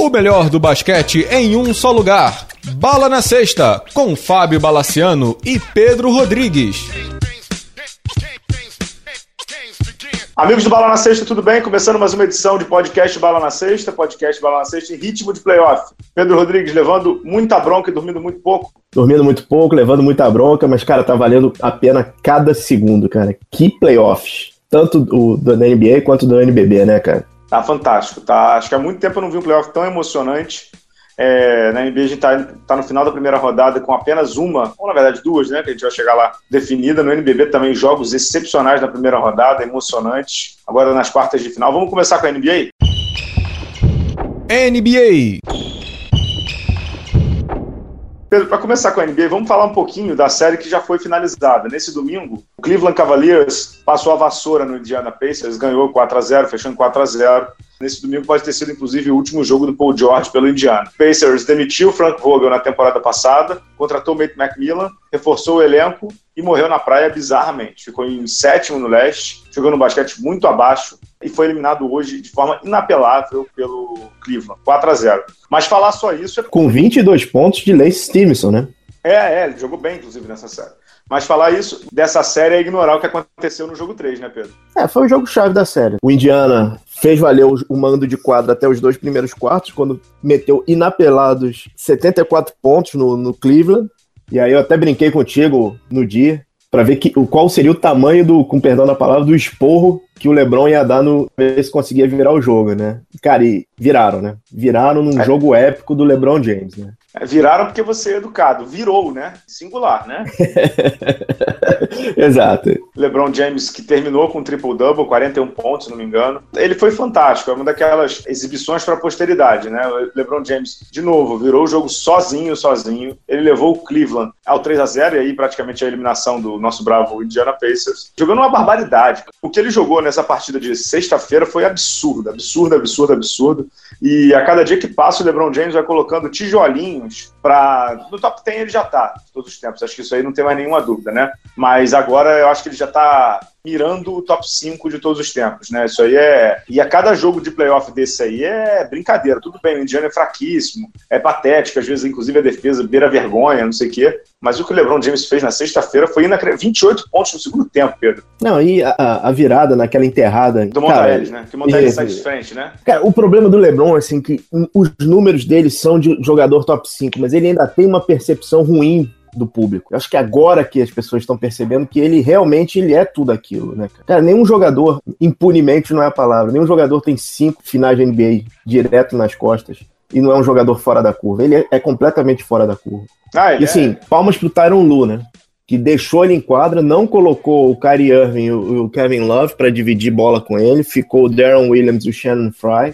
O melhor do basquete em um só lugar. Bala na Sexta, com Fábio Balaciano e Pedro Rodrigues. Amigos do Bala na Sexta, tudo bem? Começando mais uma edição de podcast Bala na Sexta, podcast Bala na Sexta em ritmo de playoff. Pedro Rodrigues levando muita bronca e dormindo muito pouco. Dormindo muito pouco, levando muita bronca, mas, cara, tá valendo a pena cada segundo, cara. Que playoffs. Tanto do, do NBA quanto do NBB, né, cara? Tá fantástico, tá? Acho que há muito tempo eu não vi um playoff tão emocionante. É, na NBA a gente tá, tá, no final da primeira rodada com apenas uma, ou na verdade duas, né? Que a gente vai chegar lá definida. No NBB também jogos excepcionais na primeira rodada, emocionantes. Agora nas quartas de final. Vamos começar com a NBA? NBA. Pedro, para começar com a NBA, vamos falar um pouquinho da série que já foi finalizada. Nesse domingo, o Cleveland Cavaliers passou a vassoura no Indiana Pacers, ganhou 4 a 0 fechando 4 a 0 Nesse domingo pode ter sido, inclusive, o último jogo do Paul George pelo Indiana. Pacers demitiu Frank Vogel na temporada passada, contratou Mate McMillan, reforçou o elenco e morreu na praia bizarramente. Ficou em sétimo no leste, jogando basquete muito abaixo e foi eliminado hoje de forma inapelável pelo Cleveland, 4 a 0 Mas falar só isso é... Com 22 pontos de Lace Stevenson, né? É, é, ele jogou bem, inclusive, nessa série. Mas falar isso dessa série é ignorar o que aconteceu no jogo 3, né, Pedro? É, foi o jogo-chave da série. O Indiana fez valer o mando de quadra até os dois primeiros quartos, quando meteu inapelados 74 pontos no, no Cleveland. E aí eu até brinquei contigo no dia para ver que, qual seria o tamanho do, com perdão da palavra, do esporro que o LeBron ia dar no ver se conseguia virar o jogo, né? Cara, e viraram, né? Viraram num é. jogo épico do LeBron James, né? É, viraram porque você é educado. Virou, né? Singular, né? Exato. LeBron James, que terminou com triple-double, 41 pontos, se não me engano. Ele foi fantástico. É uma daquelas exibições para a posteridade, né? O LeBron James, de novo, virou o jogo sozinho, sozinho. Ele levou o Cleveland ao 3 a 0 e aí praticamente a eliminação do nosso bravo Indiana Pacers. Jogando uma barbaridade. O que ele jogou nessa partida de sexta-feira foi absurdo, absurdo, absurdo, absurdo. E a cada dia que passa, o LeBron James vai colocando tijolinhos para. No top 10 ele já está, todos os tempos. Acho que isso aí não tem mais nenhuma dúvida, né? Mas agora eu acho que ele já está mirando o top 5 de todos os tempos, né? Isso aí é. E a cada jogo de playoff desse aí é brincadeira. Tudo bem, o Indiana é fraquíssimo, é patético, às vezes, inclusive, a defesa beira vergonha, não sei o quê. Mas o que o LeBron James fez na sexta-feira foi inacreditável. 28 pontos no segundo tempo, Pedro. Não, e a, a virada naquela enterrada. Do Montaeles, né? Que o Montaeles sai de frente, né? Cara, o problema do LeBron, assim, que os números dele são de jogador top 5, mas ele ainda tem uma percepção ruim do público. Eu acho que agora que as pessoas estão percebendo que ele realmente ele é tudo aquilo, né, cara? nenhum jogador, impunemente não é a palavra, nenhum jogador tem cinco finais de NBA direto nas costas e não é um jogador fora da curva. Ele é, é completamente fora da curva. Ah, e assim, é. palmas pro Tyron Lu, né? Que deixou ele em quadra, não colocou o Kyrie Irving e o, o Kevin Love para dividir bola com ele, ficou o Darren Williams e o Shannon Fry.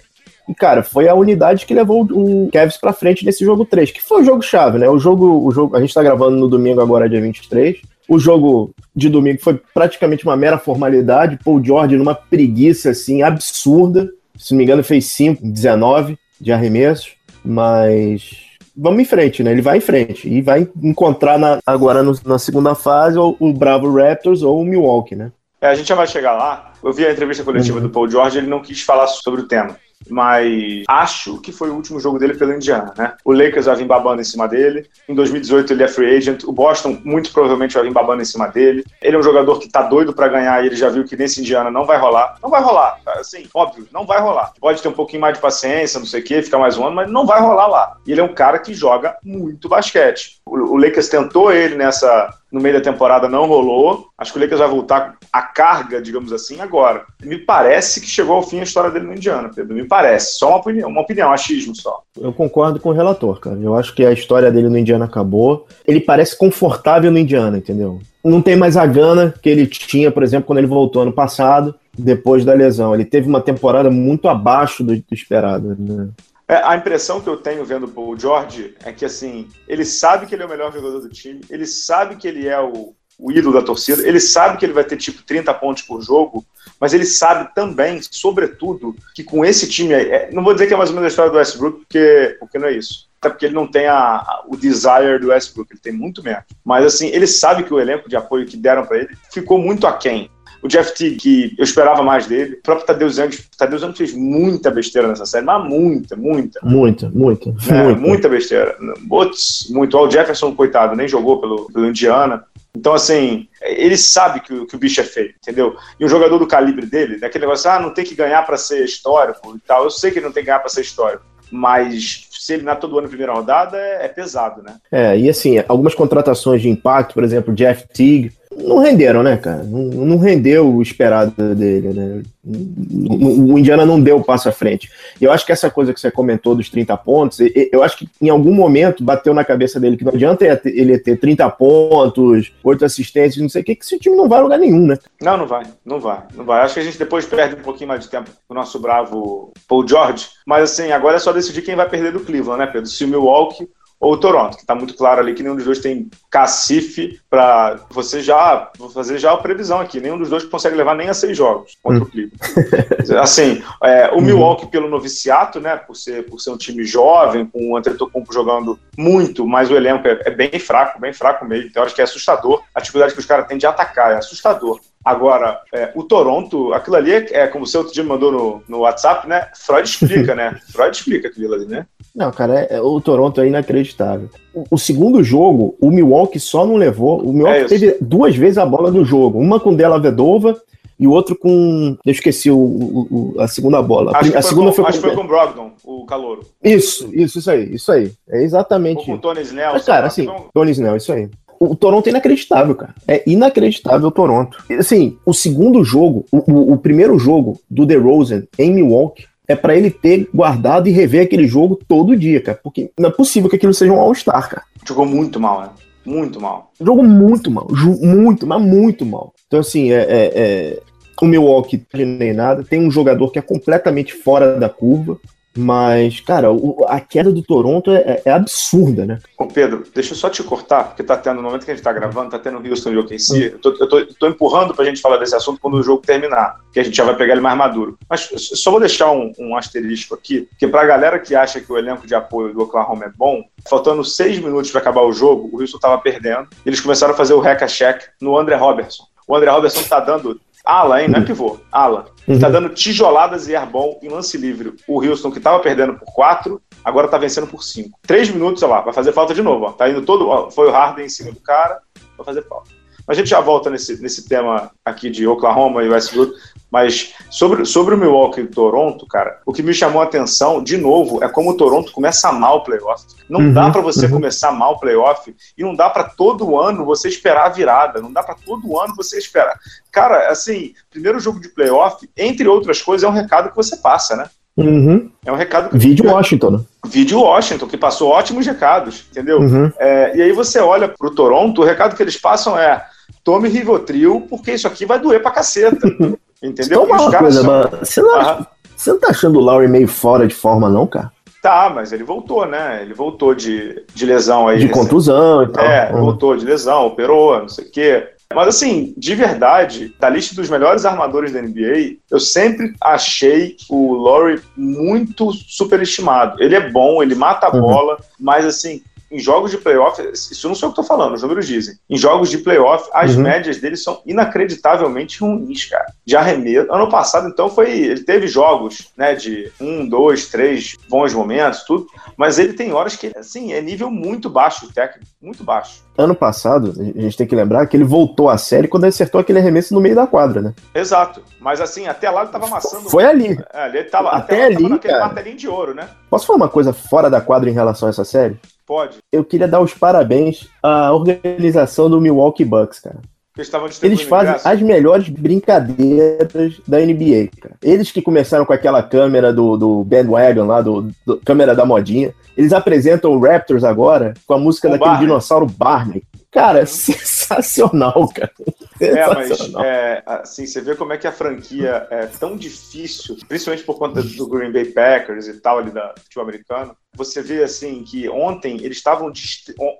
E, cara, foi a unidade que levou o Cavs pra frente nesse jogo 3, que foi o jogo-chave, né? O jogo, o jogo. A gente tá gravando no domingo agora, dia 23. O jogo de domingo foi praticamente uma mera formalidade. Paul George numa preguiça, assim, absurda. Se não me engano, fez 5, 19 de arremessos. Mas vamos em frente, né? Ele vai em frente e vai encontrar na, agora no, na segunda fase o, o, Bravo Raptors ou o Milwaukee, né? É, a gente já vai chegar lá. Eu vi a entrevista coletiva uhum. do Paul George, ele não quis falar sobre o tema mas acho que foi o último jogo dele pelo Indiana, né? O Lakers vai vir babando em cima dele. Em 2018 ele é free agent. O Boston muito provavelmente vai vir babando em cima dele. Ele é um jogador que tá doido para ganhar e ele já viu que nesse Indiana não vai rolar. Não vai rolar, assim, óbvio, não vai rolar. Pode ter um pouquinho mais de paciência, não sei o quê, ficar mais um ano, mas não vai rolar lá. E ele é um cara que joga muito basquete. O Lakers tentou ele nessa no meio da temporada não rolou. Acho que o Lakers vai voltar a carga, digamos assim, agora. Me parece que chegou ao fim a história dele no Indiana, Pedro. Me parece. Só uma opinião, uma opinião, achismo só. Eu concordo com o relator, cara. Eu acho que a história dele no Indiana acabou. Ele parece confortável no Indiana, entendeu? Não tem mais a gana que ele tinha, por exemplo, quando ele voltou ano passado, depois da lesão. Ele teve uma temporada muito abaixo do, do esperado. Né? É, a impressão que eu tenho vendo o George é que, assim, ele sabe que ele é o melhor jogador do time, ele sabe que ele é o, o ídolo da torcida, ele sabe que ele vai ter, tipo, 30 pontos por jogo, mas ele sabe também, sobretudo, que com esse time, é, não vou dizer que é mais ou menos a história do Westbrook, porque, porque não é isso. Até porque ele não tem a, a, o desire do Westbrook, ele tem muito menos. Mas, assim, ele sabe que o elenco de apoio que deram para ele ficou muito aquém. O Jeff Teague, que eu esperava mais dele. O próprio Tadeu Young. Tadeu Young fez muita besteira nessa série, mas muita, muita. Muita, muita. Né? Muita. muita besteira. Putz, muito. O Jefferson, coitado, nem jogou pelo, pelo Indiana. Então, assim, ele sabe que o, que o bicho é feio, entendeu? E um jogador do calibre dele, daquele negócio, ah, não tem que ganhar para ser histórico e tal. Eu sei que ele não tem que ganhar para ser histórico, mas se ele eliminar todo ano na primeira rodada é, é, pesado, né? É, e assim, algumas contratações de impacto, por exemplo, Jeff Teague, não renderam, né, cara? Não, não rendeu o esperado dele, né? O Indiana não deu o passo à frente. Eu acho que essa coisa que você comentou dos 30 pontos, eu acho que em algum momento bateu na cabeça dele que não adianta ele ter 30 pontos, 8 assistências, não sei o que, que esse time não vai a lugar nenhum, né? Não, não vai, não vai, não vai. Acho que a gente depois perde um pouquinho mais de tempo o nosso bravo Paul George, mas assim, agora é só decidir quem vai perder do Cleveland, né, Pedro? Se o Milwaukee ou o Toronto, que está muito claro ali que nenhum dos dois tem cacife para você já vou fazer já a previsão aqui, nenhum dos dois consegue levar nem a seis jogos contra hum. o Cleveland. assim, é, o uhum. Milwaukee pelo noviciato, né, por ser por ser um time jovem, com o Antetokounmpo jogando muito, mas o elenco é, é, bem fraco, bem fraco mesmo. Tem horas que é assustador a dificuldade que os caras têm de atacar, é assustador. Agora, é, o Toronto, aquilo ali é, é como você outro dia mandou no, no WhatsApp, né? Freud explica, né? Freud explica aquilo ali, né? Não, cara, é, é, o Toronto é inacreditável. O, o, segundo jogo, o Milwaukee só não levou. O Milwaukee é teve duas vezes a bola do jogo. Uma com Della Vedova e o outro com. Eu esqueci o, o, a segunda bola. Acho a segunda com, foi com, acho que foi com o Brogdon, o calouro. Isso, isso, isso aí, isso aí. É exatamente. Ou com o Tony Snell. Mas, cara, assim, Tony Snell, isso aí o Toronto é inacreditável, cara. É inacreditável o Toronto. Assim, o segundo jogo, o, o primeiro jogo do DeRozan em Milwaukee, é para ele ter guardado e rever aquele jogo todo dia, cara. Porque não é possível que aquilo seja um All-Star, cara. Jogou muito mal, né? Muito mal. Jogou muito mal. Muito, mas muito mal. Então, assim, é, é, é... o Milwaukee nem nada. Tem um jogador que é completamente fora da curva. Mas, cara, o, a queda do Toronto é, é, absurda, né? Ô Pedro, deixa eu só te cortar, porque tá tendo, no momento que a gente tá gravando, tá tendo Houston e OKC. Eu tô, eu tô, eu tô empurrando pra gente falar desse assunto quando o jogo terminar, que a gente já vai pegar ele mais maduro. Mas só vou deixar um, um asterisco aqui, que pra galera que acha que o elenco de apoio do Oklahoma é bom, faltando seis minutos para acabar o jogo, o Houston tava perdendo. Eles começaram a fazer o hack-a-check no André Robertson. O André Robertson tá dando ala, hein? Não é pivô, ala. Uhum. Tá dando tijoladas e airball em lance livre. O Houston, que tava perdendo por 4, agora tá vencendo por 5. Três minutos, olha lá, vai fazer falta de novo. Ó. Tá indo todo. Ó, foi o Harden em cima do cara, vai fazer falta. Mas a gente já volta nesse, nesse tema aqui de Oklahoma e Westbrook. Mas sobre, sobre o Milwaukee e Toronto, cara, o que me chamou a atenção, de novo, é como o Toronto começa mal o playoff. Não uhum, dá para você uhum. começar mal o playoff e não dá para todo ano você esperar a virada. Não dá para todo ano você esperar. Cara, assim, primeiro jogo de playoff, entre outras coisas, é um recado que você passa, né? Uhum. É um recado que. Vídeo Washington. Vídeo Washington, que passou ótimos recados, entendeu? Uhum. É, e aí você olha pro Toronto, o recado que eles passam é: tome Rivotril, porque isso aqui vai doer pra caceta. Entendeu? Toma uma coisa, são... mas você não, você não tá achando o Lowry meio fora de forma, não, cara? Tá, mas ele voltou, né? Ele voltou de, de lesão aí. De contusão e tal. É, uhum. voltou de lesão, operou, não sei o quê. Mas assim, de verdade, da lista dos melhores armadores da NBA, eu sempre achei o Laurie muito superestimado. Ele é bom, ele mata a uhum. bola, mas assim, em jogos de playoff, isso não sou eu que estou falando, os números dizem. Em jogos de playoff, as uhum. médias dele são inacreditavelmente ruins, cara. De arremesso. Ano passado, então, foi. Ele teve jogos, né, de um, dois, três bons momentos, tudo. Mas ele tem horas que, assim, é nível muito baixo técnico, muito baixo. Ano passado, a gente tem que lembrar que ele voltou à série quando acertou aquele arremesso no meio da quadra, né? Exato. Mas assim, até lá ele tava amassando. Foi ali. É, ele tava, até, até ali, tava naquele cara. martelinho de ouro, né? Posso falar uma coisa fora da quadra em relação a essa série? Pode. Eu queria dar os parabéns à organização do Milwaukee Bucks, cara. Eles, Eles fazem as melhores brincadeiras da NBA, cara. Eles que começaram com aquela câmera do, do bandwagon lá, do, do câmera da modinha. Eles apresentam o Raptors agora com a música o daquele Barney. dinossauro Barney. Cara, uhum. sensacional, cara. É, mas é, assim, você vê como é que a franquia é tão difícil, principalmente por conta do Green Bay Packers e tal ali da futebol americano. Você vê assim que ontem eles estavam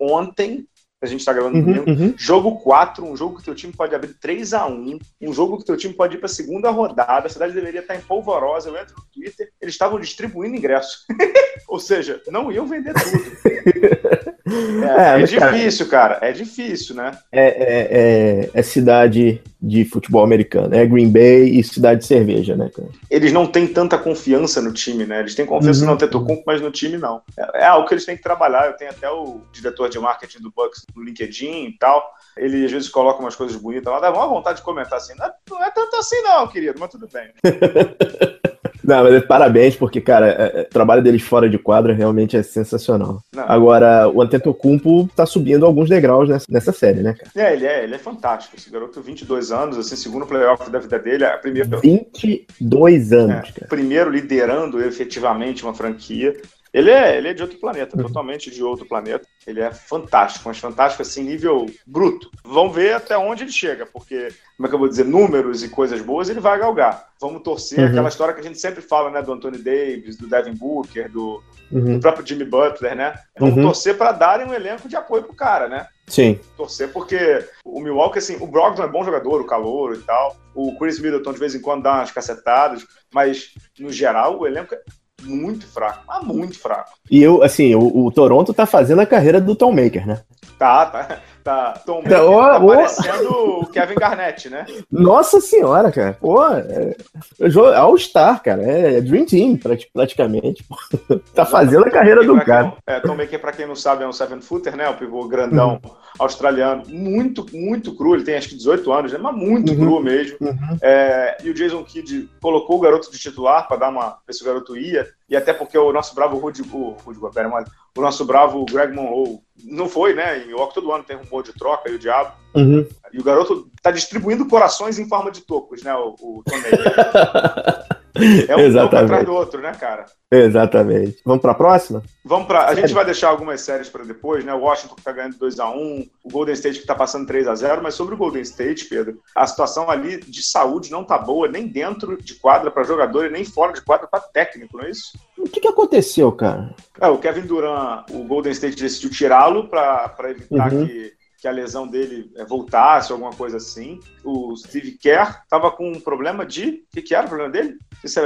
ontem a gente está gravando uhum, domingo. Uhum. Jogo 4, um jogo que teu time pode abrir 3 a 1 um jogo que teu time pode ir para a segunda rodada. A cidade deveria estar em polvorosa. Eu entro no Twitter, eles estavam distribuindo ingressos. Ou seja, não iam vender tudo. É, é, é difícil, cara, cara, É difícil, né? É, é, é, é cidade de futebol americano. É Green Bay e Cidade de Cerveja, né, cara? Eles não têm tanta confiança no time, né? Eles têm confiança uhum. no Antetokounmpo, mas no time não. É, é algo que eles têm que trabalhar. Eu tenho até o diretor de marketing do Bucks no LinkedIn e tal. Ele às vezes coloca umas coisas bonitas lá, dá uma vontade de comentar assim. Não é, não é tanto assim, não, querido, mas tudo bem. Não, mas parabéns, porque, cara, é, é, o trabalho deles fora de quadra realmente é sensacional. Não. Agora, o Antetokounmpo tá subindo alguns degraus nessa, nessa série, né, cara? É, ele é, ele é fantástico. Esse garoto, 22 anos, assim, segundo playoff da vida dele, a primeira... 22 anos, é, cara. Primeiro liderando efetivamente uma franquia. Ele é, ele é de outro planeta, uhum. totalmente de outro planeta. Ele é fantástico, mas fantástico assim, nível bruto. Vamos ver até onde ele chega, porque, como é que eu vou dizer, números e coisas boas ele vai galgar. Vamos torcer uhum. aquela história que a gente sempre fala, né, do Anthony Davis, do Devin Booker, do, uhum. do próprio Jimmy Butler, né? Vamos uhum. torcer para darem um elenco de apoio pro cara, né? Sim. Torcer porque o Milwaukee, assim, o Brogdon é bom jogador, o calor e tal. O Chris Middleton de vez em quando dá umas cacetadas, mas no geral o elenco é muito fraco, mas muito fraco. E eu, assim, o, o Toronto tá fazendo a carreira do Tom Maker, né? Tá, tá. Tá, Tom Maker oh, tá oh. parecendo o Kevin Garnett, né? Nossa senhora, cara. Pô, é, é All-Star, cara. É, é Dream Team, praticamente. tá fazendo a carreira do cara. Quem, é, Tom Maker, pra quem não sabe, é um seven-footer, né? O pivô grandão uhum. australiano. Muito, muito cru. Ele tem acho que 18 anos, né? Mas muito uhum. cru mesmo. Uhum. É, e o Jason Kidd colocou o garoto de titular pra dar uma... pra esse garoto ia. E até porque o nosso bravo Rudy, o, Rudy Gobert, o nosso bravo Greg Monroe não foi, né? Em Oco todo ano tem rumor de troca e o diabo. Uhum. E o garoto tá distribuindo corações em forma de tocos, né? O, o É um, Exatamente. atrás do outro, né, cara? Exatamente. Vamos para a próxima? Vamos para. A gente vai deixar algumas séries para depois, né? O Washington que tá ganhando 2 a 1 o Golden State que tá passando 3 a 0 mas sobre o Golden State, Pedro, a situação ali de saúde não tá boa, nem dentro de quadra para jogador e nem fora de quadra para técnico, não é isso? O que, que aconteceu, cara? É, o Kevin Durant, o Golden State decidiu tirá-lo para evitar uhum. que que a lesão dele é, voltasse, alguma coisa assim. O Steve Kerr estava com um problema de. O que, que, era o problema dele?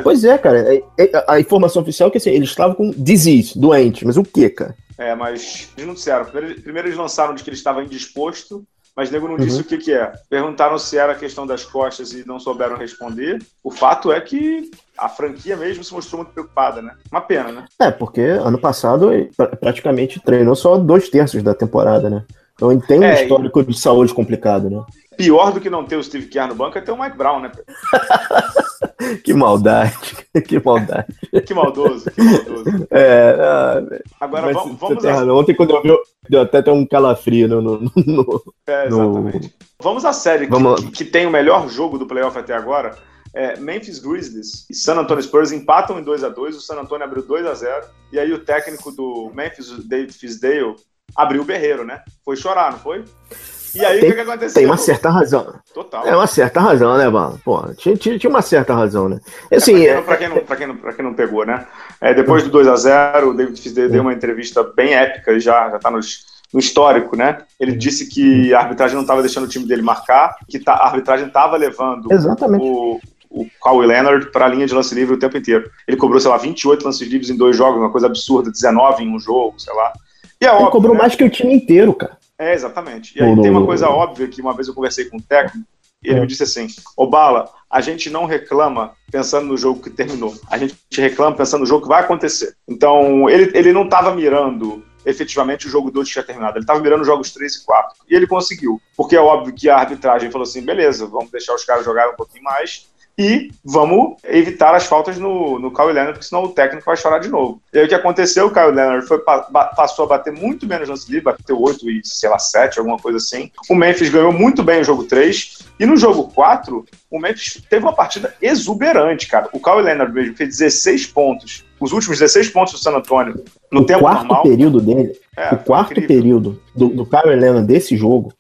Pois é, cara. É, é, a informação oficial é que assim, ele estava com disease, doente. Mas o que, cara? É, mas eles não disseram. Primeiro, primeiro eles lançaram de que ele estava indisposto, mas nego não uhum. disse o que, que é. Perguntaram se era a questão das costas e não souberam responder. O fato é que a franquia mesmo se mostrou muito preocupada, né? Uma pena, né? É, porque ano passado praticamente treinou só dois terços da temporada, né? Então ele tem um é, histórico e... de saúde complicado, né? Pior do que não ter o Steve Kerr no banco é ter o Mike Brown, né? que maldade, que maldade. que maldoso, que maldoso. É, ah, Agora vamos, vamos a... Ontem quando eu vi, deu até um calafrio no... no, no é, exatamente. No... Vamos à série vamos... Que, que, tem o melhor jogo do playoff até agora. É, Memphis Grizzlies e San Antonio Spurs empatam em 2 a 2 o San Antonio abriu 2 a 0 e aí o técnico do Memphis, David Fisdale, abriu o berreiro, né? Foi chorar, não foi? E aí, tem, o que, que aconteceu? Tem uma certa razão. Total. É uma certa razão, né, mano? Pô, tinha, tinha, tinha uma certa razão, né? Assim, é, pra, quem, é... pra, quem não, pra, quem não, pegou, né? É, depois do 2x0, o David Fizz deu uma entrevista bem épica, já, já tá nos, no histórico, né? Ele disse que a arbitragem não estava deixando o time dele marcar, que tá, a arbitragem estava levando Exatamente. o, o Kawhi Leonard para a linha de lance livre o tempo inteiro. Ele cobrou, sei lá, 28 lances livres em dois jogos, uma coisa absurda, 19 em um jogo, sei lá. E é Ele óbvio, cobrou né? mais que o time inteiro, cara. É, exatamente. E aí tem uma coisa óbvia que uma vez eu conversei com um técnico, e ele é. me disse assim: Ô Bala, a gente não reclama pensando no jogo que terminou. A gente reclama pensando no jogo que vai acontecer. Então, ele, ele não estava mirando efetivamente o jogo 2 tinha terminado. Ele estava mirando os jogos 3 e 4. E ele conseguiu. Porque é óbvio que a arbitragem falou assim: beleza, vamos deixar os caras jogarem um pouquinho mais e vamos evitar as faltas no, no Kyle Leonard, porque senão o técnico vai chorar de novo. E aí o que aconteceu? O Kyle Leonard foi, passou a bater muito menos lance livre, bateu 8 e, sei lá, 7, alguma coisa assim. O Memphis ganhou muito bem o jogo 3, e no jogo 4, o Memphis teve uma partida exuberante, cara. O Kyle Leonard mesmo fez 16 pontos, os últimos 16 pontos do San Antonio no o tempo quarto normal. período dele, é, o quarto incrível. período do, do Kyle Leonard desse jogo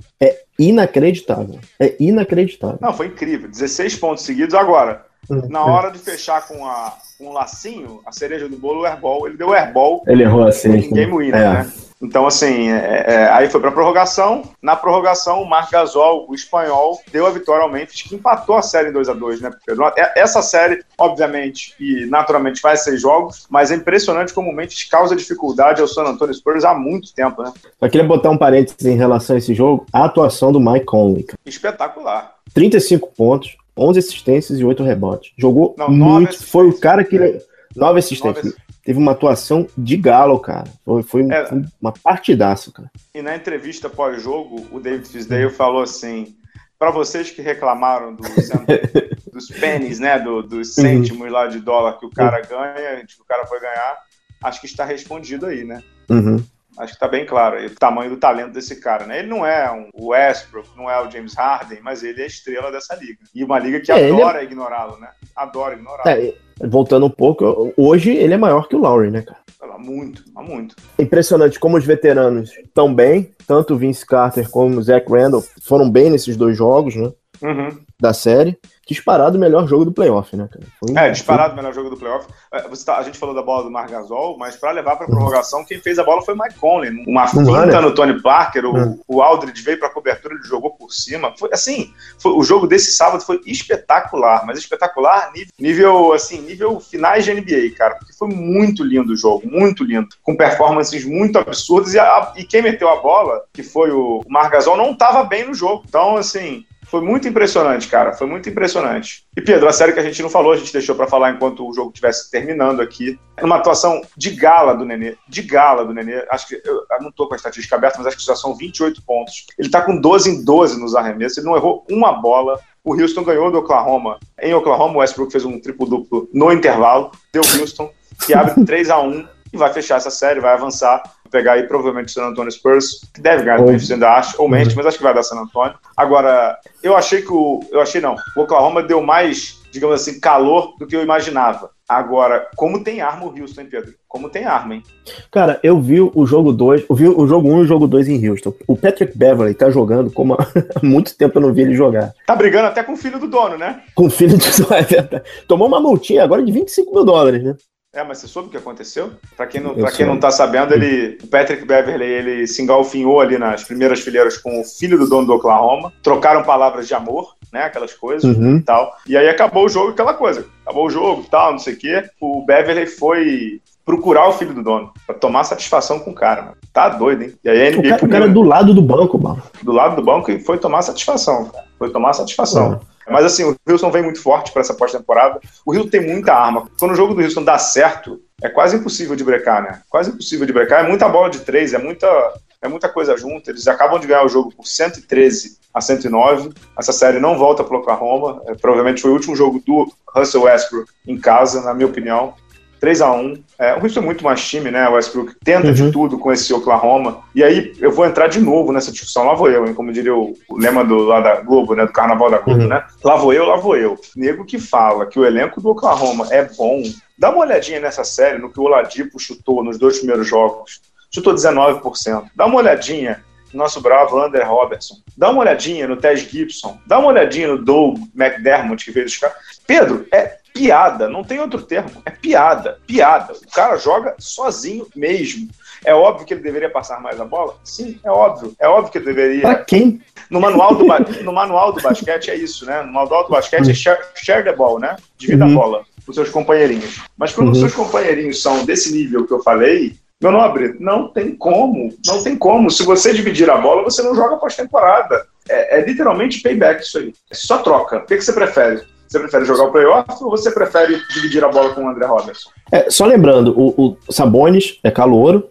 inacreditável. É inacreditável. Não, foi incrível. 16 pontos seguidos. Agora. Na hora de fechar com, a, com um lacinho, a cereja do bolo, o airball, ele deu o airball. Ele errou assim. Em game winner, é. né? Então, assim, é, é, aí foi para prorrogação. Na prorrogação, o Marc Gasol, o espanhol, deu a vitória ao Memphis, que empatou a série em 2 a 2 né, Pedro? É, essa série, obviamente, e naturalmente vai ser jogos, mas é impressionante como o Memphis causa dificuldade ao San Antonio Spurs há muito tempo, né? Só queria botar um parênteses em relação a esse jogo, a atuação do Mike Conley. Espetacular. 35 pontos, 11 assistências e 8 rebotes. Jogou Não, muito, foi o cara que... 9 assistências. 9 teve uma atuação de galo, cara. Foi, foi, é, uma partidaça, cara. E na entrevista pós-jogo, o David Fisdale falou assim: para vocês que reclamaram do, dos pennies, né, do, dos uhum. cêntimos lá de dólar que o cara ganha, que o cara foi ganhar, acho que está respondido aí, né? Uhum. Acho que está bem claro aí, o tamanho do talento desse cara, né? Ele não é um Westbrook, não é o James Harden, mas ele é a estrela dessa liga. E uma liga que é, adora é... ignorá-lo, né? Adora ignorá-lo. É, voltando um pouco, hoje ele é maior que o Lowry, né, cara? Há muito, há muito. Impressionante como os veteranos estão bem, tanto o Vince Carter como o Zach Randall foram bem nesses dois jogos, né? Uhum. Da série disparado o melhor jogo do playoff, né, cara? Foi, é, disparado o melhor jogo do playoff. É, tá, a gente falou da bola do Margasol, mas para levar para prorrogação, quem fez a bola foi o Mike Conley. Uma finta no Tony Parker, o, é. o Aldridge veio para cobertura, ele jogou por cima. Foi assim, foi, o jogo desse sábado foi espetacular, mas espetacular nível, nível, assim, nível finais de NBA, cara, porque foi muito lindo o jogo, muito lindo, com performances muito absurdas e, a, e quem meteu a bola, que foi o Margasol, não estava bem no jogo. Então, assim, foi muito impressionante, cara. Foi muito impressionante. E Pedro, a série que a gente não falou, a gente deixou para falar enquanto o jogo estivesse terminando aqui. Uma atuação de gala do Nenê. De gala do Nenê. Acho que eu, eu não tô com a estatística aberta, mas acho que já são 28 pontos. Ele tá com 12 em 12 nos arremessos. Ele não errou uma bola. O Houston ganhou do Oklahoma. Em Oklahoma, o Westbrook fez um triplo-duplo no intervalo. Deu Houston, que abre 3 a 1 e vai fechar essa série, vai avançar pegar aí provavelmente o San Antonio Spurs, que deve ganhar o Memphis, ainda acho, ou Memphis, mas acho que vai dar San Antonio. Agora, eu achei que o. Eu achei não. O Oklahoma deu mais, digamos assim, calor do que eu imaginava. Agora, como tem arma o Houston, hein, Pedro? Como tem arma, hein? Cara, eu vi o jogo 2, eu vi o jogo 1 um e o jogo 2 em Houston. O Patrick Beverly tá jogando como há muito tempo eu não vi ele jogar. Tá brigando até com o filho do dono, né? Com o filho do dono. Tomou uma multinha agora de 25 mil dólares, né? É, mas você soube o que aconteceu? Para quem não, para quem não tá sabendo, ele, o Patrick Beverly, ele se engalfinhou ali nas primeiras fileiras com o filho do dono do Oklahoma, trocaram palavras de amor, né, aquelas coisas uhum. e tal. E aí acabou o jogo, aquela coisa. Acabou o jogo, tal, não sei o quê. O Beverly foi procurar o filho do dono, pra tomar satisfação com o cara, mano. Tá doido, hein? E aí a NBA o cara, o cara do lado do banco, mano. Do lado do banco e foi tomar satisfação, cara. Foi tomar satisfação. Uhum. Mas assim, o Wilson vem muito forte para essa pós-temporada. O Rio tem muita arma. Quando o jogo do Wilson dá certo, é quase impossível de brecar, né? Quase impossível de brecar. É muita bola de três, é muita, é muita coisa junto. Eles acabam de ganhar o jogo por 113 a 109. Essa série não volta para o Oklahoma. É, provavelmente foi o último jogo do Russell Westbrook em casa, na minha opinião. 3 a 1 é, O Houston é muito mais time, né? O Westbrook tenta uhum. de tudo com esse Oklahoma. E aí eu vou entrar de novo nessa discussão. Lá vou eu, hein? Como diria o, o lema do, lá da Globo, né? Do Carnaval da Globo, uhum. né? Lá vou eu, lá vou eu. Nego que fala que o elenco do Oklahoma é bom. Dá uma olhadinha nessa série, no que o Oladipo chutou nos dois primeiros jogos. Chutou 19%. Dá uma olhadinha nosso bravo Ander Robertson. Dá uma olhadinha no Ted Gibson. Dá uma olhadinha no Doug McDermott, que veio dos caras. Pedro, é piada, não tem outro termo. É piada, piada. O cara joga sozinho mesmo. É óbvio que ele deveria passar mais a bola? Sim, é óbvio. É óbvio que ele deveria. Pra quem? No manual do, no manual do basquete é isso, né? No manual do basquete é share, share the ball, né? Divida uhum. a bola com seus companheirinhos. Mas quando uhum. os seus companheirinhos são desse nível que eu falei, meu nobre, não tem como. Não tem como. Se você dividir a bola, você não joga pós-temporada. É, é, literalmente payback isso aí. É só troca. O que, que você prefere? Você prefere jogar o playoff ou você prefere dividir a bola com o André Robertson? É, só lembrando, o, o Sabonis é calouro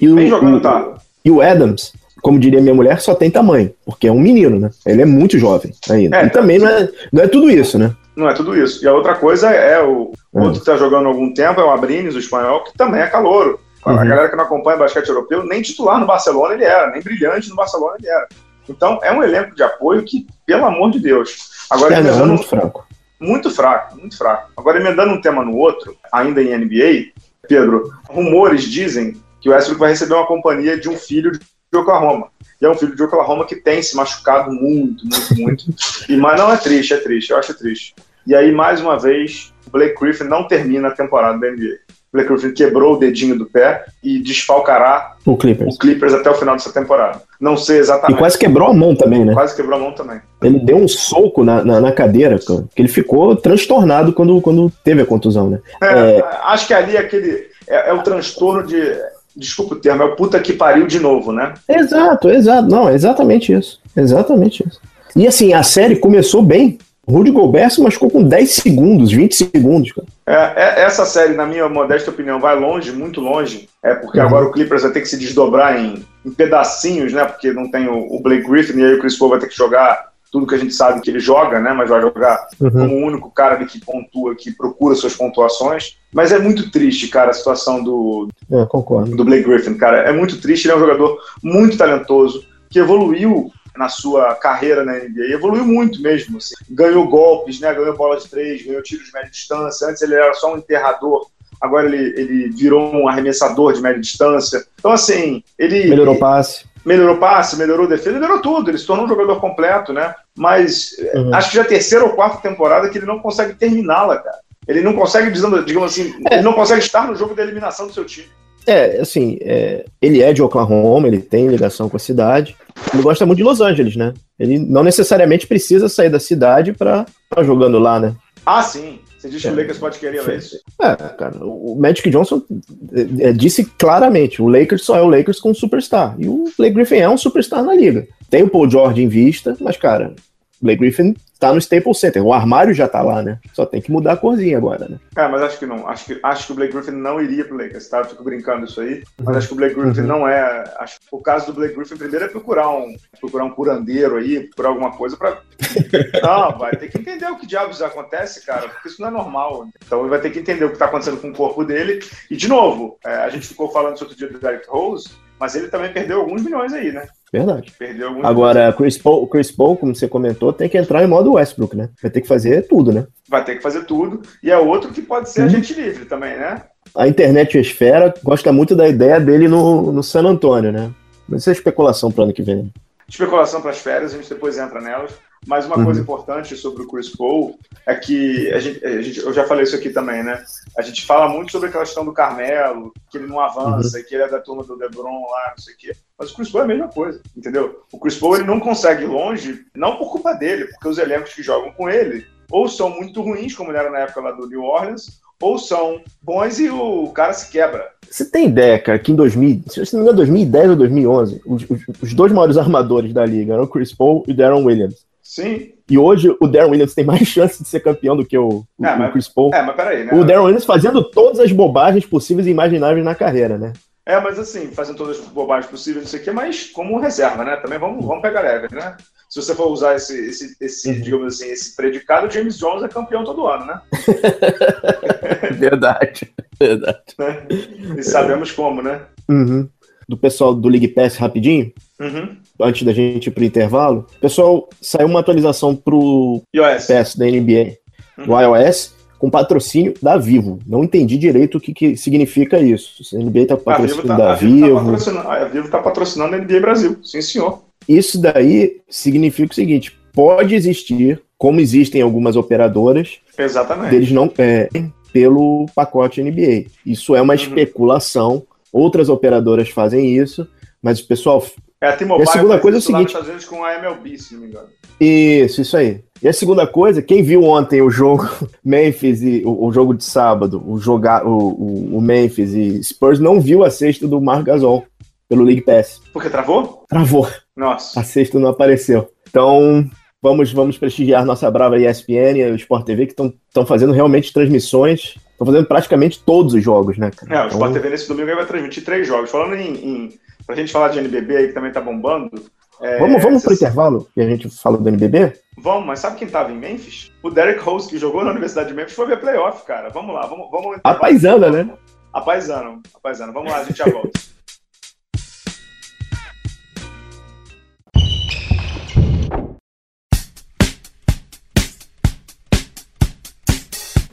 e o, jogando, o, tá. e o Adams, como diria minha mulher, só tem tamanho, porque é um menino, né? Ele é muito jovem ainda. É, e também não é, não é tudo isso, né? Não é tudo isso. E a outra coisa é o é. outro que está jogando há algum tempo, é o Abrines, o espanhol, que também é calouro. Uhum. A galera que não acompanha basquete europeu, nem titular no Barcelona ele era, nem brilhante no Barcelona ele era. Então é um elenco de apoio que, pelo amor de Deus. Agora, é, não, é muito fraco. Muito fraco, muito fraco. Agora, emendando um tema no outro, ainda em NBA, Pedro, rumores dizem que o Westbrook vai receber uma companhia de um filho de Oklahoma. E é um filho de Oklahoma que tem se machucado muito, muito, muito. e, mas não é triste, é triste, eu acho triste. E aí, mais uma vez, o Blake Griffin não termina a temporada da NBA. Blake Griffin quebrou o dedinho do pé e desfalcará o Clippers. o Clippers até o final dessa temporada. Não sei E exatamente. quase quebrou a mão também, né? Quase quebrou a mão também. Ele deu um soco na, na, na cadeira, cara, que ele ficou transtornado quando, quando teve a contusão, né? É, Acho que ali é aquele. É, é o transtorno de. Desculpa o termo, é o puta que pariu de novo, né? Exato, exato. Não, é exatamente isso. Exatamente isso. E assim, a série começou bem. O Rudy Gobert se machucou com 10 segundos, 20 segundos, cara. É, é- essa série, na minha modesta opinião, vai longe, muito longe. É porque Uhum. agora o Clippers vai ter que se desdobrar em, em pedacinhos, né? Porque não tem o, o Blake Griffin e aí o Chris Paul vai ter que jogar tudo que a gente sabe que ele joga, né? Mas vai jogar Uhum. como o único cara que pontua, que procura suas pontuações. Mas é muito triste, cara, a situação do, É, concordo. do Blake Griffin, cara. É muito triste, ele é um jogador muito talentoso, que evoluiu na sua carreira na NBA, evoluiu muito mesmo. assim. Ganhou golpes, né? ganhou bola de três, ganhou tiros de média distância. Antes ele era só um enterrador, agora ele, ele virou um arremessador de média distância. Então, assim, ele Melhorou passe. melhorou passe, melhorou defesa, melhorou tudo. Ele se tornou um jogador completo, né? Mas Uhum. acho que já é a terceira ou quarta temporada que ele não consegue terminá-la, cara. Ele não consegue, digamos assim, É. ele não consegue estar no jogo da eliminação do seu time. É, assim, é, ele é de Oklahoma, ele tem ligação com a cidade. Ele gosta muito de Los Angeles, né? Ele não necessariamente precisa sair da cidade pra estar jogando lá, né? Ah, sim. Você diz que É. o Lakers pode querer é isso? É, cara, o Magic Johnson é, é, disse claramente: o Lakers só é o Lakers com um superstar. E o Blake Griffin é um superstar na liga. Tem o Paul George em vista, mas, cara, Blake Griffin tá no Staples Center. O armário já tá lá, né? Só tem que mudar a corzinha agora, né? É, mas acho que não. Acho que, acho que o Blake Griffin não iria pro Lakers, tá? Eu fico brincando isso aí. Mas acho que o Blake Griffin Uhum. não é. Acho que o caso do Blake Griffin primeiro é procurar um, procurar um curandeiro aí, procurar alguma coisa pra. Não, vai ter que entender o que diabos acontece, cara, porque isso não é normal. Então ele vai ter que entender o que tá acontecendo com o corpo dele. E, de novo, é, a gente ficou falando isso outro dia do Derek Rose, mas ele também perdeu alguns milhões aí, né? Verdade. Perdeu alguns Agora, Chris Paul, Chris Paul, como você comentou, tem que entrar em modo Westbrook, né? Vai ter que fazer tudo, né? vai ter que fazer tudo. E é outro que pode ser Uhum. agente livre também, né? A internet esfera gosta muito da ideia dele no, no San Antônio, né? Mas isso é especulação pro ano que vem. especulação para as férias, a gente depois entra nelas. Mas uma Uhum. coisa importante sobre o Chris Paul é que a gente, a gente- eu já falei isso aqui também, né? A gente fala muito sobre a questão do Carmelo, que ele não avança, Uhum. que ele é da turma do LeBron lá, não sei o quê. Mas o Chris Paul é a mesma coisa, entendeu? O Chris Paul ele não consegue ir longe, não por culpa dele, porque os elencos que jogam com ele ou são muito ruins, como ele era na época lá do New Orleans, ou são bons e o cara se quebra. Você tem ideia, cara, que em 2000, se não me engano, 2010 ou 2011, os, os- os dois maiores armadores da liga eram o Chris Paul e o Darren Williams. Sim. E hoje o Darren Williams tem mais chance de ser campeão do que o, o- É, o mas- Chris Paul. É, mas peraí, né? O Darren Williams fazendo todas as bobagens possíveis e imagináveis na carreira, né? É, mas assim, fazendo todas as bobagens possíveis, não sei o quê, mas como reserva, né? Também vamos, vamos pegar leve, né? Se você for usar esse, esse, esse Uhum. digamos assim, esse predicado, o James Jones é campeão todo ano, né? Verdade. Verdade. Né? E sabemos como, né? Uhum. Do pessoal do League Pass rapidinho, Uhum. antes da gente ir pro intervalo, pessoal, saiu uma atualização pro iOS. Da NBA no iOS com patrocínio da Vivo. Não entendi direito o que, que significa isso. A NBA tá com A Vivo patrocínio tá, da a Vivo tá Vivo. patrocinando, a Vivo tá patrocinando a NBA Brasil. Sim, senhor. Isso daí significa o seguinte: pode existir, como existem algumas operadoras, Exatamente. deles não é, pelo pacote NBA. Isso é uma Uhum. especulação. Outras operadoras fazem isso, mas o pessoal. É a T-Mobile E a segunda coisa é o seguinte- Estados com a MLB, se não me engano. Isso, isso aí. E a segunda coisa, quem viu ontem o jogo Memphis e o, o jogo de sábado, o jogar o, o, o Memphis e Spurs não viu a sexta do Marc Gasol pelo League Pass. Porque travou? Travou. Nossa. A sexta não apareceu. Então, vamos, vamos prestigiar nossa brava ESPN e o Sport TV, que estão fazendo realmente transmissões. Estão fazendo praticamente todos os jogos, né, cara? É, o Então, Sport TV nesse domingo aí vai transmitir três jogos. Falando em. em pra gente falar de NBB aí, que também tá bombando. é, Vamos, vamos pro intervalo e a gente fala do NBB? Vamos, mas sabe quem tava em Memphis? O Derek Rose, que jogou na Universidade de Memphis, foi ver playoff, cara. Vamos lá, vamos. vamos A paisana, né? A paisana, a paisana. Vamos lá, a gente já volta.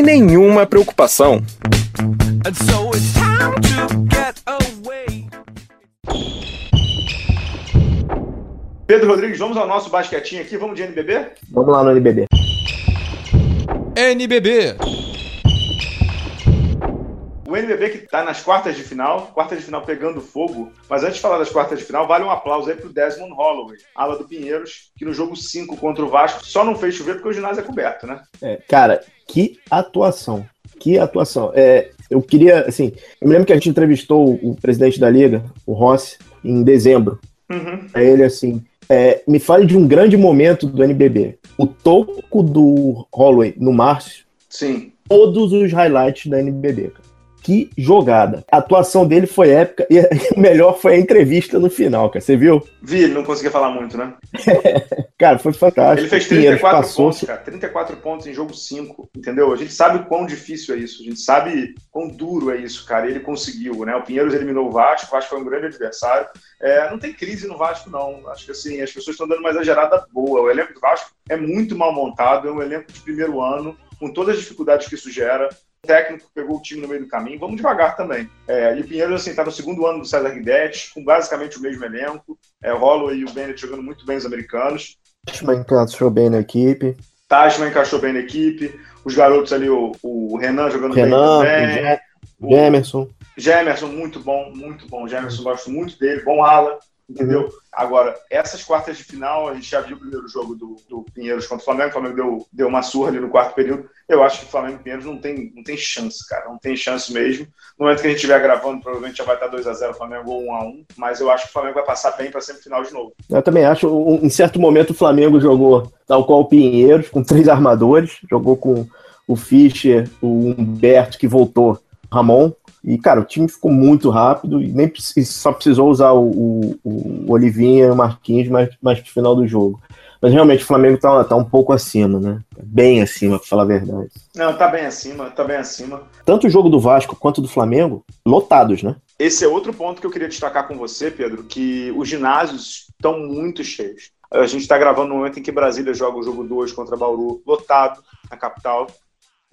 nenhuma preocupação. Pedro Rodrigues, vamos ao nosso basquetinho aqui, vamos de NBB? Vamos lá no NBB. NBB. O NBB que está nas quartas de final, quartas de final pegando fogo. Mas antes de falar das quartas de final, vale um aplauso aí pro Desmond Holloway, ala do Pinheiros, que no jogo 5 contra o Vasco só não fez chover porque o ginásio é coberto, né? É, cara, que atuação. Que atuação. É, eu queria, assim, eu me lembro que a gente entrevistou o presidente da liga, o Rossi, em dezembro. Uhum. Ele assim, é, me fale de um grande momento do NBB. O toco do Holloway no Márcio. Sim. Todos os highlights da NBB, cara que jogada. A atuação dele foi épica e o melhor foi a entrevista no final, cara. Você viu? Vi, ele não conseguia falar muito, né? cara, foi fantástico. Ele fez 34 passou... pontos, cara. 34 pontos em jogo 5, entendeu? A gente sabe o quão difícil é isso. A gente sabe quão duro é isso, cara. Ele conseguiu, né? O Pinheiros eliminou o Vasco. O Vasco foi um grande adversário. É, não tem crise no Vasco, não. Acho que assim, as pessoas estão dando uma exagerada boa. O elenco do Vasco é muito mal montado. É um elenco de primeiro ano, com todas as dificuldades que isso gera técnico pegou o time no meio do caminho, vamos devagar também. É, e o Pinheiro assim, está no segundo ano do César Guidetti, com basicamente o mesmo elenco. É, o Holloway e o Bennett jogando muito bem os americanos. Tashman encaixou bem na equipe. Tashman encaixou bem na equipe. Os garotos ali, o, o Renan jogando Renan, bem também. O Gemerson. Gemerson, muito bom, muito bom. Gemerson, gosto muito dele. Bom ala entendeu? Uhum. Agora, essas quartas de final, a gente já viu o primeiro jogo do, do Pinheiros contra o Flamengo, o Flamengo deu, deu uma surra ali no quarto período. Eu acho que o Flamengo e Pinheiros não tem, não tem chance, cara, não tem chance mesmo. No momento que a gente estiver gravando, provavelmente já vai estar 2x0 o Flamengo ou 1x1, mas eu acho que o Flamengo vai passar bem para semifinal de novo. Eu também acho, em certo momento o Flamengo jogou tal qual o Pinheiros, com três armadores, jogou com o Fischer, o Humberto que voltou, Ramon, e, cara, o time ficou muito rápido e nem só precisou usar o, o, o Olivinha e o Marquinhos mais, mais pro final do jogo. Mas realmente o Flamengo tá, tá um pouco acima, né? Bem acima, pra falar a verdade. Não, tá bem acima, tá bem acima. Tanto o jogo do Vasco quanto do Flamengo, lotados, né? Esse é outro ponto que eu queria destacar com você, Pedro, que os ginásios estão muito cheios. A gente está gravando no momento em que Brasília joga o jogo 2 contra Bauru, lotado na capital.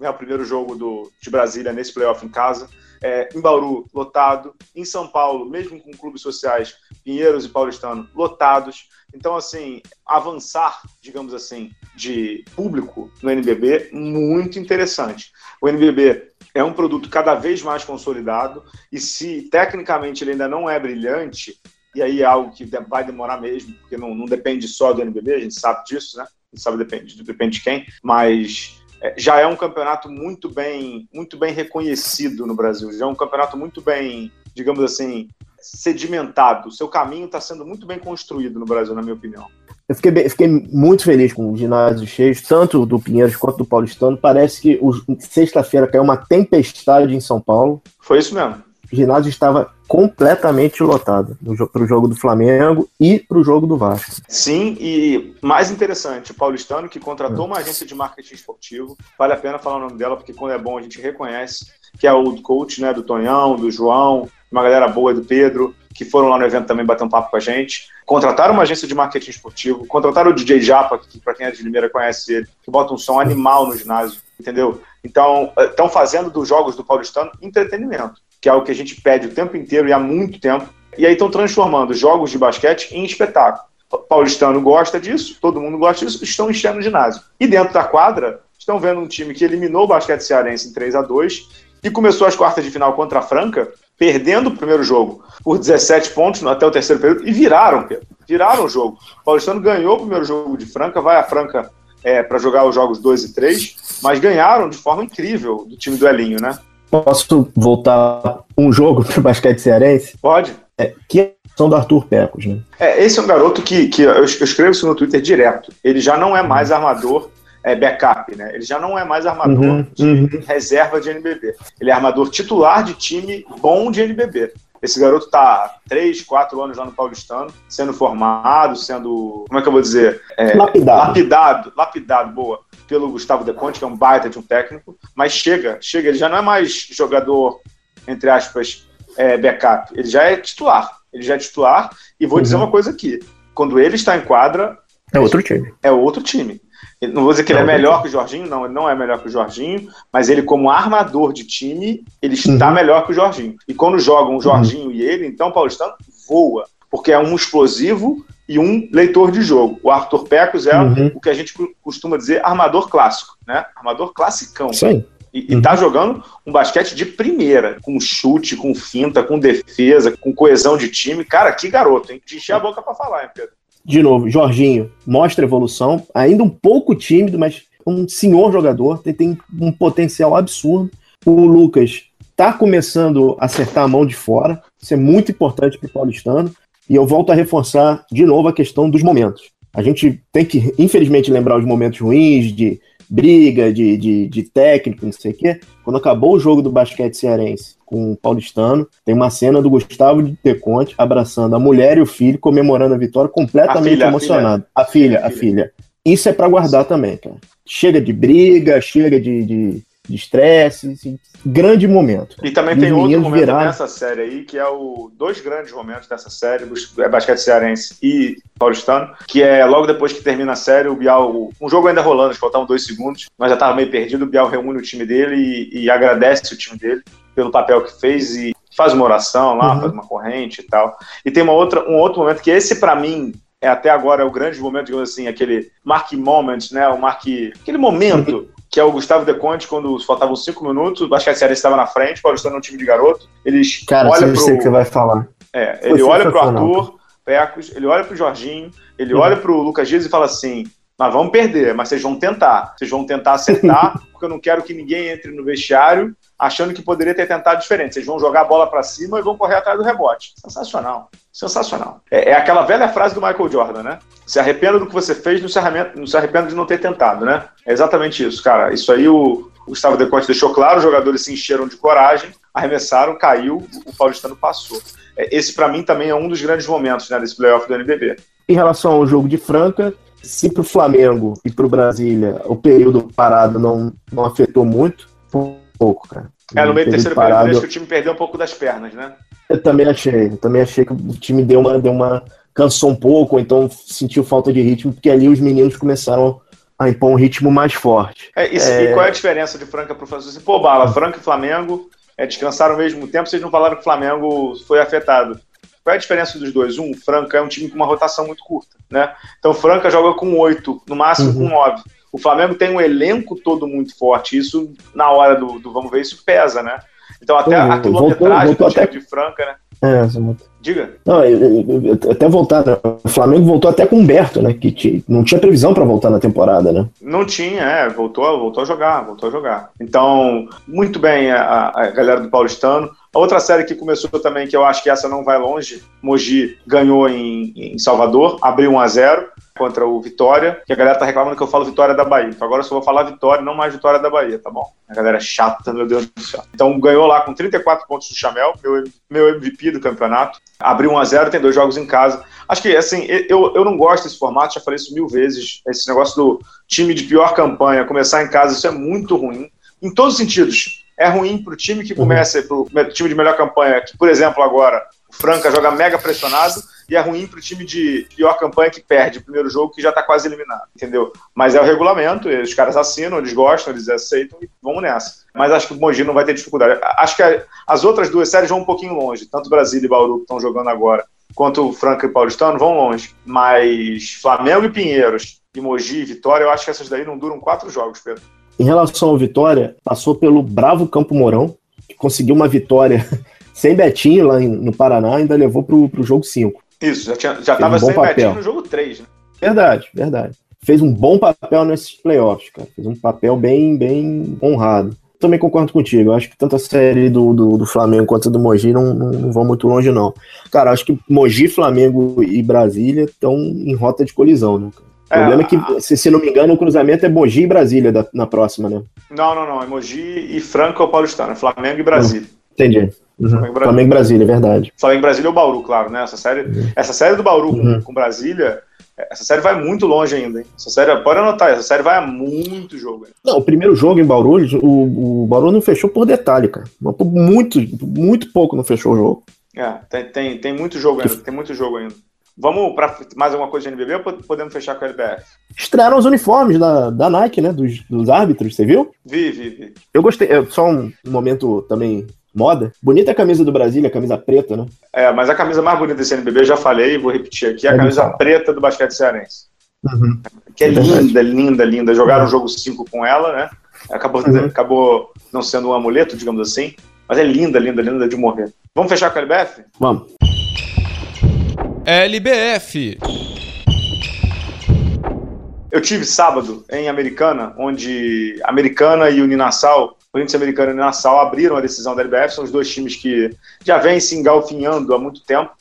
É o primeiro jogo do, de Brasília nesse playoff em casa é, em Bauru, lotado, em São Paulo, mesmo com clubes sociais, Pinheiros e Paulistano, lotados. Então, assim, avançar, digamos assim, de público no NBB, muito interessante. O NBB é um produto cada vez mais consolidado e se tecnicamente ele ainda não é brilhante, e aí é algo que vai demorar mesmo, porque não, não depende só do NBB, a gente sabe disso, né? A gente sabe depende, depende de quem, mas já é um campeonato muito bem, muito bem reconhecido no Brasil. Já é um campeonato muito bem, digamos assim, sedimentado. O seu caminho está sendo muito bem construído no Brasil, na minha opinião. Eu fiquei, bem, fiquei muito feliz com o ginásio cheio, tanto do Pinheiros quanto do Paulistano. Parece que sexta-feira caiu uma tempestade em São Paulo. Foi isso mesmo. Ginásio estava completamente lotado para o jogo do Flamengo e para o jogo do Vasco. Sim, e mais interessante, o Paulistano que contratou uma agência de marketing esportivo, vale a pena falar o nome dela, porque quando é bom a gente reconhece, que é o coach né, do Tonhão, do João, uma galera boa do Pedro, que foram lá no evento também bater um papo com a gente. Contrataram uma agência de marketing esportivo, contrataram o DJ Japa, que para quem é de Limeira conhece ele, que bota um som animal no ginásio, entendeu? Então, estão fazendo dos jogos do Paulistano entretenimento que é o que a gente pede o tempo inteiro e há muito tempo. E aí estão transformando jogos de basquete em espetáculo. O paulistano gosta disso, todo mundo gosta disso, estão enchendo o ginásio. E dentro da quadra, estão vendo um time que eliminou o basquete cearense em 3 a 2 e começou as quartas de final contra a Franca, perdendo o primeiro jogo por 17 pontos até o terceiro período e viraram, Pedro. Viraram o jogo. O Paulistano ganhou o primeiro jogo de Franca, vai a Franca é, para jogar os jogos 2 e 3, mas ganharam de forma incrível do time do Elinho, né? Posso voltar um jogo para o basquete cearense? Pode. É, que é a do Arthur Pecos, né? É, esse é um garoto que, que eu, eu escrevo isso no Twitter direto. Ele já não é mais armador é, backup, né? Ele já não é mais armador uhum, de uhum. reserva de NBB. Ele é armador titular de time bom de NBB. Esse garoto está três, quatro anos lá no Paulistano, sendo formado, sendo, como é que eu vou dizer? É, lapidado. Lapidado, lapidado, boa, pelo Gustavo De Conte, que é um baita de um técnico, mas chega, chega, ele já não é mais jogador, entre aspas, é, backup, ele já é titular, ele já é titular, e vou uhum. dizer uma coisa aqui, quando ele está em quadra... É outro time. É outro time. Não vou dizer que ele é melhor que o Jorginho, não, ele não é melhor que o Jorginho, mas ele, como armador de time, ele está uhum. melhor que o Jorginho. E quando jogam o Jorginho uhum. e ele, então o Paulistano voa, porque é um explosivo e um leitor de jogo. O Arthur Pecos é uhum. o que a gente costuma dizer armador clássico, né? Armador classicão. Sim. E, uhum. tá jogando um basquete de primeira, com chute, com finta, com defesa, com coesão de time. Cara, que garoto, hein? De encher a boca para falar, hein, Pedro? de novo, Jorginho mostra evolução, ainda um pouco tímido, mas um senhor jogador, tem, tem um potencial absurdo. O Lucas está começando a acertar a mão de fora, isso é muito importante para o paulistano. E eu volto a reforçar de novo a questão dos momentos. A gente tem que, infelizmente, lembrar os momentos ruins de briga, de, de, de técnico, não sei o quê. Quando acabou o jogo do basquete cearense com o paulistano, tem uma cena do Gustavo de Teconte abraçando a mulher e o filho, comemorando a vitória, completamente a filha, emocionado. A filha, a filha. A filha. Isso é para guardar também, cara. Chega de briga, chega de, de de estresse, assim, grande momento. E também tem outro momento viraram... nessa série aí, que é o dois grandes momentos dessa série, é basquete cearense e paulistano, que é logo depois que termina a série, o Bial, um jogo ainda rolando, faltavam dois segundos, mas já estava meio perdido, o Bial reúne o time dele e, e, agradece o time dele pelo papel que fez e faz uma oração lá, uhum. faz uma corrente e tal. E tem uma outra, um outro momento que esse para mim é até agora o grande momento, digamos assim, aquele mark moment, né? O mark, aquele momento que é o Gustavo De Conte, quando faltavam cinco minutos, o Basquete Cearense estava na frente, o Paulistano é um time de garoto, eles Cara, olha pro... sei que você vai falar. É, ele olha pro Arthur Pecos, ele olha pro Jorginho, ele uhum. olha pro Lucas Dias e fala assim, nós vamos perder, mas vocês vão tentar. Vocês vão tentar acertar, porque eu não quero que ninguém entre no vestiário achando que poderia ter tentado diferente. Vocês vão jogar a bola para cima e vão correr atrás do rebote. Sensacional. Sensacional. É, é, aquela velha frase do Michael Jordan, né? Se arrependa do que você fez, não se, arrependa, não se arrependa de não ter tentado, né? É exatamente isso, cara. Isso aí o, o Gustavo Deconte deixou claro, os jogadores se encheram de coragem, arremessaram, caiu, o Paulistano passou. É, esse, para mim, também é um dos grandes momentos né, desse playoff do NBB. Em relação ao jogo de Franca, se para o Flamengo e para o Brasília o período parado não, não afetou muito, pouco, cara. É, no meio do terceiro parado, período, acho que o time perdeu um pouco das pernas, né? Eu também achei, eu também achei que o time deu uma, deu uma cansou um pouco, ou então sentiu falta de ritmo, porque ali os meninos começaram a impor um ritmo mais forte. É, isso, é... E qual é a diferença de Franca para o Flamengo? Pô, Bala, Franca e Flamengo é, descansaram ao mesmo tempo, vocês não falaram que o Flamengo foi afetado. Qual é a diferença dos dois? Um, Franca é um time com uma rotação muito curta, né? Então Franca joga com oito, no máximo uhum. com nove. O Flamengo tem um elenco todo muito forte. Isso, na hora do, do vamos ver, isso pesa, né? Então até uhum. a quilometragem voltou, voltou do time até... de Franca, né? É, Diga. Não, eu, eu, até voltar, né? o Flamengo voltou até com o Humberto, né? Que não tinha previsão para voltar na temporada, né? Não tinha, é, voltou, voltou a jogar, voltou a jogar. Então, muito bem a, a galera do Paulistano. A outra série que começou também, que eu acho que essa não vai longe, Mogi ganhou em, em Salvador, abriu 1 a 0 contra o Vitória, que a galera tá reclamando que eu falo Vitória da Bahia. Então agora eu só vou falar Vitória, não mais Vitória da Bahia, tá bom? A galera é chata, meu Deus do céu. Então ganhou lá com 34 pontos do Chamel, meu, meu MVP do campeonato. Abriu 1 a 0 tem dois jogos em casa. Acho que, assim, eu, eu não gosto desse formato, já falei isso mil vezes. Esse negócio do time de pior campanha começar em casa, isso é muito ruim. Em todos os sentidos é ruim para o time que começa, para o time de melhor campanha, que, por exemplo, agora o Franca joga mega pressionado, e é ruim para o time de pior campanha que perde o primeiro jogo, que já está quase eliminado, entendeu? Mas é o regulamento, os caras assinam, eles gostam, eles aceitam e vamos nessa. Mas acho que o Mogi não vai ter dificuldade. Acho que as outras duas séries vão um pouquinho longe, tanto Brasília e Bauru que estão jogando agora, quanto o Franca e Paulistano vão longe. Mas Flamengo e Pinheiros, e Mogi e Vitória, eu acho que essas daí não duram quatro jogos, Pedro. Em relação ao Vitória, passou pelo bravo Campo Mourão, que conseguiu uma vitória sem Betinho lá no Paraná, ainda levou pro, pro jogo 5. Isso, já, tinha, já tava um sem papel. No jogo 3, né? Verdade, verdade. Fez um bom papel nesses playoffs, cara. Fez um papel bem, bem honrado. Também concordo contigo. Eu acho que tanto a série do, do, do Flamengo quanto a do Mogi não, não, não, vão muito longe, não. Cara, acho que Mogi, Flamengo e Brasília estão em rota de colisão, né? O problema é, é que, se, se não me engano, o cruzamento é Mogi e Brasília da, na próxima, né? Não, não, não. É Mogi e Franca ou Paulistano. É Flamengo e Brasília. Entendi. Uhum. Flamengo, Brasília. Flamengo Brasília, é verdade. Flamengo Brasília é o Bauru, claro, né? Essa série, uhum. essa série do Bauru uhum. com, com, Brasília, essa série vai muito longe ainda, hein? Essa série, pode anotar, essa série vai a muito jogo. Hein? Não, o primeiro jogo em Bauru, o, o Bauru não fechou por detalhe, cara. Muito, muito pouco não fechou o jogo. É, tem, tem, tem muito jogo ainda, tem muito jogo ainda. Vamos para mais alguma coisa de NBB ou podemos fechar com a LBF? Estrearam os uniformes da, da Nike, né? Dos, dos árbitros, você viu? Vi, vi, vi. Eu gostei. É, só um momento também moda. Bonita a camisa do Brasil, a camisa preta, né? É, mas a camisa mais bonita desse NBB, já falei, vou repetir aqui, é a camisa preta do basquete cearense. Uhum. Que é, é linda, linda, linda. Jogaram o uhum. jogo 5 com ela, né? Acabou, uhum. acabou não sendo um amuleto, digamos assim. Mas é linda, linda, linda de morrer. Vamos fechar com a LBF? Vamos. LBF. Eu tive sábado em Americana, onde Americana e Uninassal Corinthians Americano e Nassau abriram a decisão da LBF, são os dois times que já vêm se engalfinhando há muito tempo,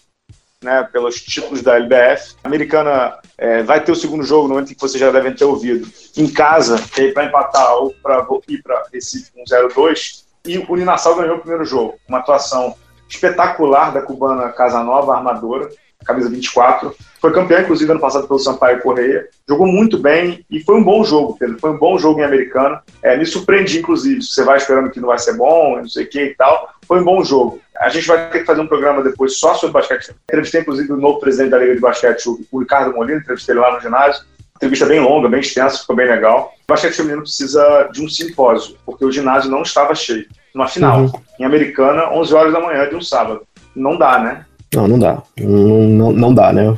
né, pelos títulos da LBF. A Americana é, vai ter o segundo jogo, no momento que vocês já devem ter ouvido, em casa, para empatar ou para ir para Recife com 0-2. E o Uninassal ganhou o primeiro jogo, uma atuação espetacular da cubana Casanova, armadora, camisa 24. Foi campeão, inclusive, ano passado pelo Sampaio Correia. Jogou muito bem e foi um bom jogo, Pedro. Foi um bom jogo em americano. É, me surpreendi, inclusive. Você vai esperando que não vai ser bom, não sei o que e tal. Foi um bom jogo. A gente vai ter que fazer um programa depois só sobre basquete. Entrevistei, inclusive, o novo presidente da Liga de Basquete, o Ricardo Molina. Entrevistei ele lá no ginásio. Entrevista bem longa, bem extensa, ficou bem legal. O basquete feminino precisa de um simpósio, porque o ginásio não estava cheio. Uma final, uhum. em Americana, 11 horas da manhã de um sábado. Não dá, né? Não, não dá. Não, não, não dá, né?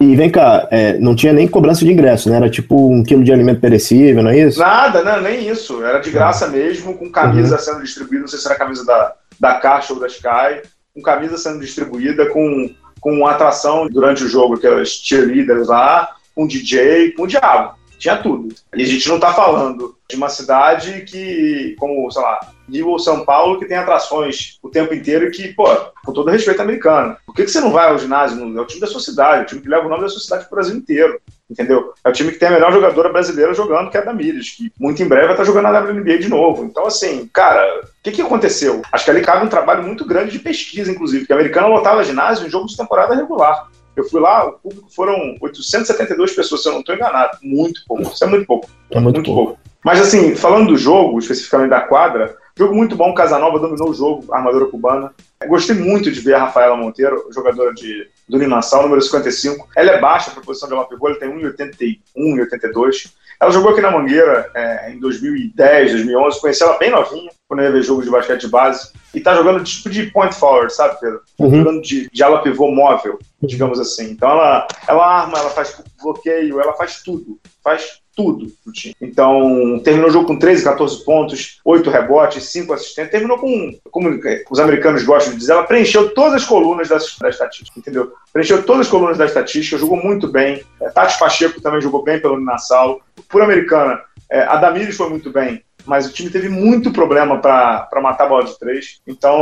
E vem cá, é, não tinha nem cobrança de ingresso, né? Era tipo um quilo de alimento perecível, não é isso? Nada, né? nem isso. Era de graça mesmo, com camisa uhum. sendo distribuída, não sei se era a camisa da, da Caixa ou da Sky, com camisa sendo distribuída, com, com atração durante o jogo, aquelas cheerleaders lá, com DJ, com o diabo. Tinha tudo. E a gente não está falando de uma cidade que, como, sei lá, Rio ou São Paulo, que tem atrações o tempo inteiro e que, pô, com todo respeito americano. Por que, que você não vai ao ginásio? É o time da sua cidade, o time que leva o nome da sua cidade pro Brasil inteiro. Entendeu? É o time que tem a melhor jogadora brasileira jogando, que é a Damires, que muito em breve vai estar jogando na WNBA de novo. Então, assim, cara, o que, que aconteceu? Acho que ali cabe um trabalho muito grande de pesquisa, inclusive, porque a americana lotava ginásio em jogos de temporada regular. Eu fui lá, o público foram 872 pessoas, se eu não estou enganado. Muito pouco. Isso é muito pouco. É muito, muito pouco. pouco. Mas, assim, falando do jogo, especificamente da quadra, jogo muito bom. Casanova dominou o jogo, armadora cubana. Gostei muito de ver a Rafaela Monteiro, jogadora de, do Linassal, número 55. Ela é baixa para a posição de ela pegou, ela tem 1,81, 1,82. Ela jogou aqui na Mangueira é, em 2010, 2011. Conheci ela bem novinha, quando eu ia ver jogo de basquete de base. E tá jogando tipo de point forward, sabe, Pedro? Uhum. Jogando de, de ala pivô móvel, digamos assim. Então ela, ela arma, ela faz bloqueio, ela faz tudo. Faz tudo do time. Então, terminou o jogo com 13, 14 pontos, 8 rebotes, 5 assistentes. Terminou com, como os americanos gostam de dizer, ela preencheu todas as colunas da, da estatística, entendeu? Preencheu todas as colunas da estatística, jogou muito bem. É, Tati Pacheco também jogou bem pelo Nassau. Por americana, é, a Damires foi muito bem mas o time teve muito problema para matar a bola de três. Então,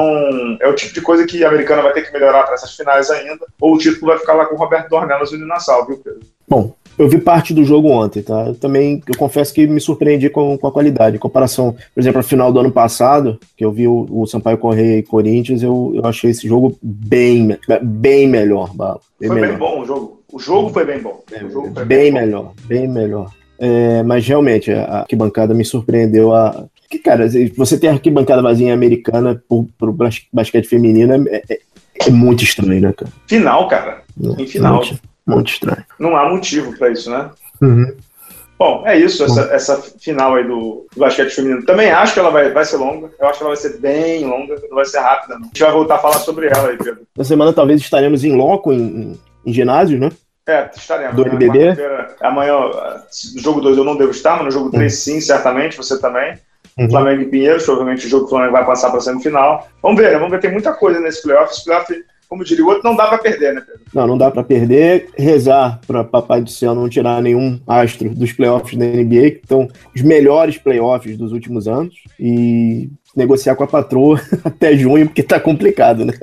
é o tipo de coisa que a americana vai ter que melhorar para essas finais ainda, ou o título vai ficar lá com o Roberto Dornelas e o Nassau, viu, Pedro? Bom, eu vi parte do jogo ontem, tá? Eu também, eu confesso que me surpreendi com, com a qualidade. Em comparação, por exemplo, ao final do ano passado, que eu vi o, o Sampaio Correia e Corinthians, eu, eu achei esse jogo bem, bem melhor, Bala. Bem foi melhor. bem bom o jogo. O jogo foi bem bom. É, bem, bem melhor, bem melhor. É, mas realmente, a arquibancada me surpreendeu a. Que, cara, você ter arquibancada vazia americana pro, pro basquete feminino é, é, é, muito estranho, né, cara? Final, cara. em final. Muito, muito, estranho. Não há motivo para isso, né? Uhum. Bom, é isso, essa, essa final aí do, do, basquete feminino. Também acho que ela vai, vai ser longa. Eu acho que ela vai ser bem longa, não vai ser rápida, não. A gente vai voltar a falar sobre ela aí, Pedro. Na semana talvez estaremos em loco, em, em ginásio, né? É, estaremos. Do NBB? Amanhã, no jogo 2 eu não devo estar, mas no jogo 3 sim, certamente, você também. uhum. Flamengo e Pinheiros, provavelmente o jogo que o Flamengo vai passar para a semifinal. Vamos ver, né? vamos ver, tem muita coisa nesse playoff. Esse playoff como diria o outro, não dá para perder, né, Pedro? Não, não dá para perder. Rezar para Papai do Céu não tirar nenhum astro dos playoffs da NBA, que estão os melhores playoffs dos últimos anos. E negociar com a patroa até junho, porque tá complicado, né?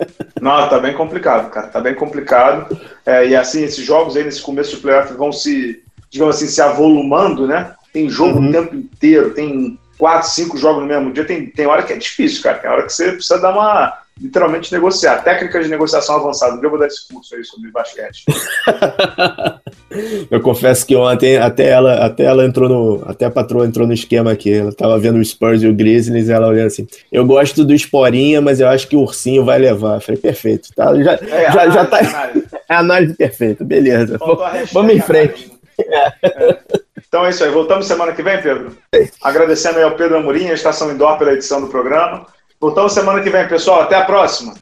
Não, tá bem complicado, cara. Tá bem complicado. É, e assim, esses jogos aí nesse começo do playoff vão se, digamos assim, se avolumando, né? Tem jogo uhum. o tempo inteiro, tem quatro, cinco jogos no mesmo dia. Tem, tem hora que é difícil, cara. Tem hora que você precisa dar uma literalmente negociar. Técnica de negociação avançada. Eu vou dar esse curso aí sobre basquete. eu confesso que ontem até ela, até ela entrou no. Até a patroa entrou no esquema aqui. Ela tava vendo o Spurs e o Grizzlies e ela olhando assim. Eu gosto do Esporinha, mas eu acho que o ursinho vai levar. Eu falei, perfeito. Tá, já, é, já, já tá. Análise. É análise perfeita, beleza. Vamos em frente. É. Então é isso aí. Voltamos semana que vem, Pedro? É. Agradecendo aí ao Pedro Amorim, a Estação Indoor, pela edição do programa. Voltamos semana que vem, pessoal. Até a próxima.